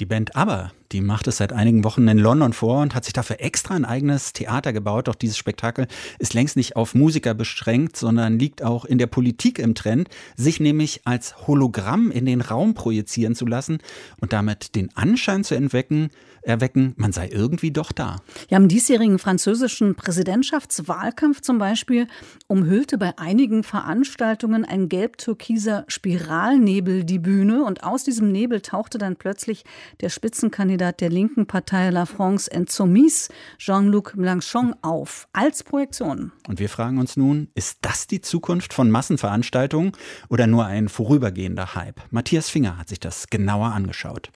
Die Band. Aber, die macht es seit einigen Wochen in London vor und hat sich dafür extra ein eigenes Theater gebaut. Doch dieses Spektakel ist längst nicht auf Musiker beschränkt, sondern liegt auch in der Politik im Trend, sich nämlich als Hologramm in den Raum projizieren zu lassen und damit den Anschein zu entwecken, erwecken, man sei irgendwie doch da. Ja, im diesjährigen französischen Präsidentschaftswahlkampf zum Beispiel umhüllte bei einigen Veranstaltungen ein gelb-türkiser Spiralnebel die Bühne und aus diesem Nebel tauchte dann plötzlich der Spitzenkandidat der linken Partei La France Insoumise, Jean-Luc Mélenchon, auf als Projektion. Und wir fragen uns nun, ist das die Zukunft von Massenveranstaltungen oder nur ein vorübergehender Hype? Matthias Finger hat sich das genauer angeschaut.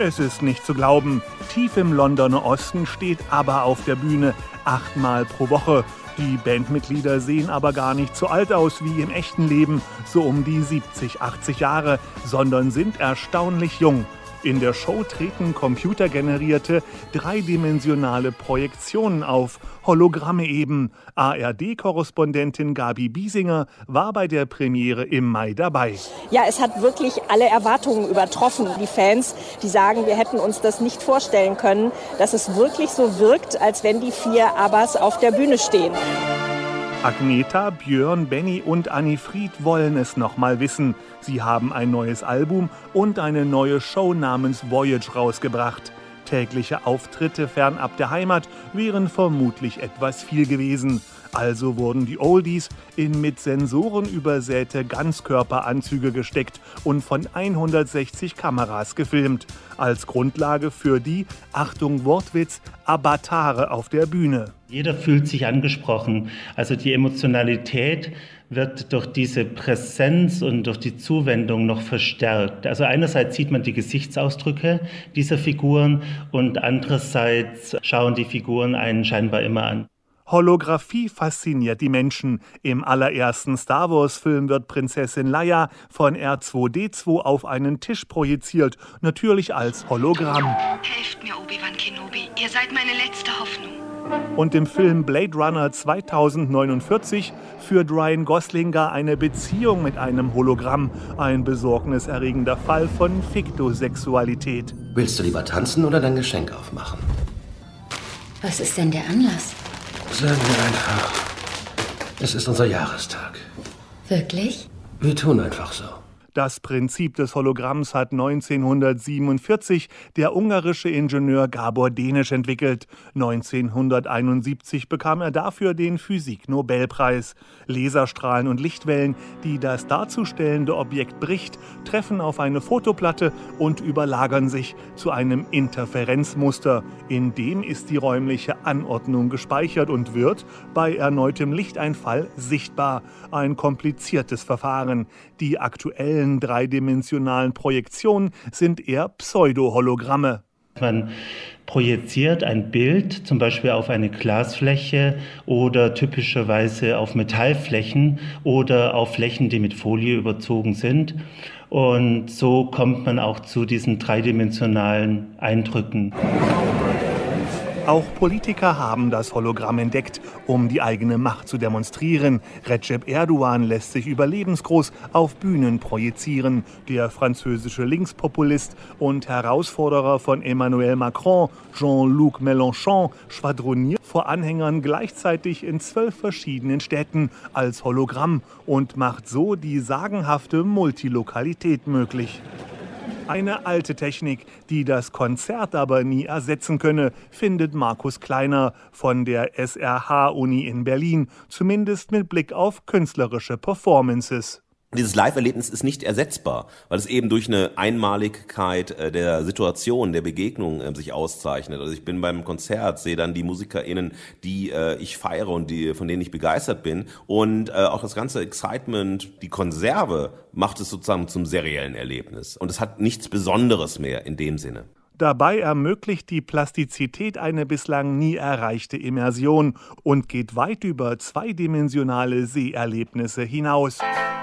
Es ist nicht zu glauben, tief im Londoner Osten steht ABBA auf der Bühne, achtmal pro Woche. Die Bandmitglieder sehen aber gar nicht so alt aus wie im echten Leben, so um die 70, 80 Jahre, sondern sind erstaunlich jung. In der Show treten computergenerierte, dreidimensionale Projektionen auf, Hologramme eben. ARD-Korrespondentin Gabi Biesinger war bei der Premiere im Mai dabei. Ja, es hat wirklich alle Erwartungen übertroffen. Die Fans, die sagen, wir hätten uns das nicht vorstellen können, dass es wirklich so wirkt, als wenn die vier Abbas auf der Bühne stehen. Agneta, Björn, Benny und Annie Fried wollen es noch mal wissen. Sie haben ein neues Album und eine neue Show namens Voyage rausgebracht. Tägliche Auftritte fernab der Heimat wären vermutlich etwas viel gewesen. Also wurden die Oldies in mit Sensoren übersäte Ganzkörperanzüge gesteckt und von 160 Kameras gefilmt. Als Grundlage für die, Achtung Wortwitz, Avatare auf der Bühne. Jeder fühlt sich angesprochen. Also die Emotionalität wird durch diese Präsenz und durch die Zuwendung noch verstärkt. Also einerseits sieht man die Gesichtsausdrücke dieser Figuren und andererseits schauen die Figuren einen scheinbar immer an. Holographie fasziniert die Menschen. Im allerersten Star Wars-Film wird Prinzessin Leia von R2D2 auf einen Tisch projiziert, natürlich als Hologramm. Helft mir, Obi-Wan Kenobi. Ihr seid meine letzte Hoffnung. Und im Film Blade Runner 2049 führt Ryan Gosling gar eine Beziehung mit einem Hologramm. Ein besorgniserregender Fall von Fiktosexualität. Willst du lieber tanzen oder dein Geschenk aufmachen? Was ist denn der Anlass? Sagen wir einfach, es ist unser Jahrestag. Wirklich? Wir tun einfach so. Das Prinzip des Hologramms hat 1947 der ungarische Ingenieur Gabor Denisch entwickelt. 1971 bekam er dafür den Physik-Nobelpreis. Laserstrahlen und Lichtwellen, die das darzustellende Objekt bricht, treffen auf eine Fotoplatte und überlagern sich zu einem Interferenzmuster. In dem ist die räumliche Anordnung gespeichert und wird bei erneutem Lichteinfall sichtbar. Ein kompliziertes Verfahren. Die aktuellen aktuellen dreidimensionalen Projektionen sind eher Pseudo-Hologramme. Man projiziert ein Bild zum Beispiel auf eine Glasfläche oder typischerweise auf Metallflächen oder auf Flächen, die mit Folie überzogen sind. Und so kommt man auch zu diesen dreidimensionalen Eindrücken. Auch Politiker haben das Hologramm entdeckt, um die eigene Macht zu demonstrieren. Recep Erdogan lässt sich überlebensgroß auf Bühnen projizieren. Der französische Linkspopulist und Herausforderer von Emmanuel Macron, Jean-Luc Mélenchon, schwadroniert vor Anhängern gleichzeitig in zwölf verschiedenen Städten als Hologramm und macht so die sagenhafte Multilokalität möglich. Eine alte Technik, die das Konzert aber nie ersetzen könne, findet Markus Kleiner von der SRH-Uni in Berlin, zumindest mit Blick auf künstlerische Performances dieses Live-Erlebnis ist nicht ersetzbar, weil es eben durch eine Einmaligkeit äh, der Situation, der Begegnung äh, sich auszeichnet. Also ich bin beim Konzert, sehe dann die MusikerInnen, die äh, ich feiere und die, von denen ich begeistert bin. Und äh, auch das ganze Excitement, die Konserve macht es sozusagen zum seriellen Erlebnis. Und es hat nichts Besonderes mehr in dem Sinne. Dabei ermöglicht die Plastizität eine bislang nie erreichte Immersion und geht weit über zweidimensionale Seherlebnisse hinaus.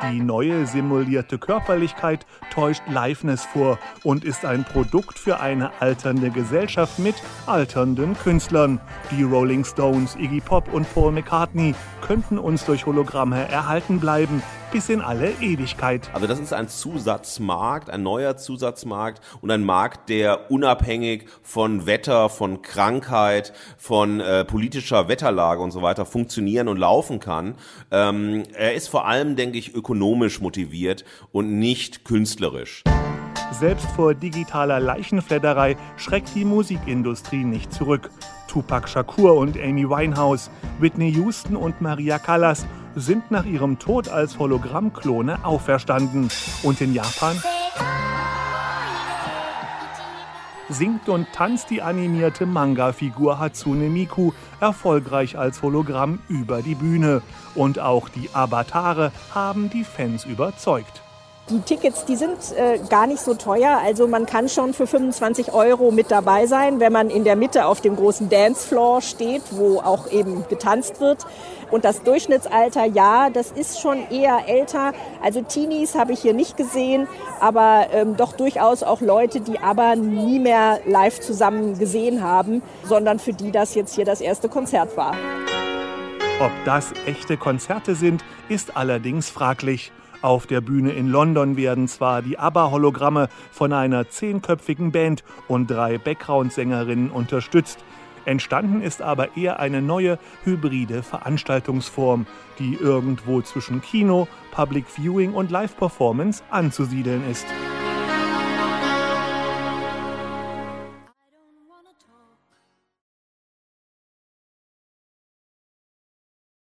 Die neue simulierte Körperlichkeit täuscht Liveness vor und ist ein Produkt für eine alternde Gesellschaft mit alternden Künstlern. Die Rolling Stones, Iggy Pop und Paul McCartney könnten uns durch Hologramme erhalten bleiben. Bis in alle Ewigkeit. Also das ist ein Zusatzmarkt, ein neuer Zusatzmarkt und ein Markt, der unabhängig von Wetter, von Krankheit, von äh, politischer Wetterlage und so weiter funktionieren und laufen kann. Ähm, er ist vor allem, denke ich, ökonomisch motiviert und nicht künstlerisch. Selbst vor digitaler Leichenfledderei schreckt die Musikindustrie nicht zurück. Tupac Shakur und Amy Winehouse, Whitney Houston und Maria Callas sind nach ihrem Tod als Hologrammklone auferstanden. Und in Japan singt und tanzt die animierte Manga-Figur Hatsune Miku erfolgreich als Hologramm über die Bühne. Und auch die Avatare haben die Fans überzeugt. Die Tickets, die sind äh, gar nicht so teuer. Also man kann schon für 25 Euro mit dabei sein, wenn man in der Mitte auf dem großen Dancefloor steht, wo auch eben getanzt wird. Und das Durchschnittsalter, ja, das ist schon eher älter. Also Teenies habe ich hier nicht gesehen, aber ähm, doch durchaus auch Leute, die aber nie mehr live zusammen gesehen haben, sondern für die das jetzt hier das erste Konzert war. Ob das echte Konzerte sind, ist allerdings fraglich. Auf der Bühne in London werden zwar die ABBA-Hologramme von einer zehnköpfigen Band und drei Background-Sängerinnen unterstützt. Entstanden ist aber eher eine neue hybride Veranstaltungsform, die irgendwo zwischen Kino, Public Viewing und Live-Performance anzusiedeln ist.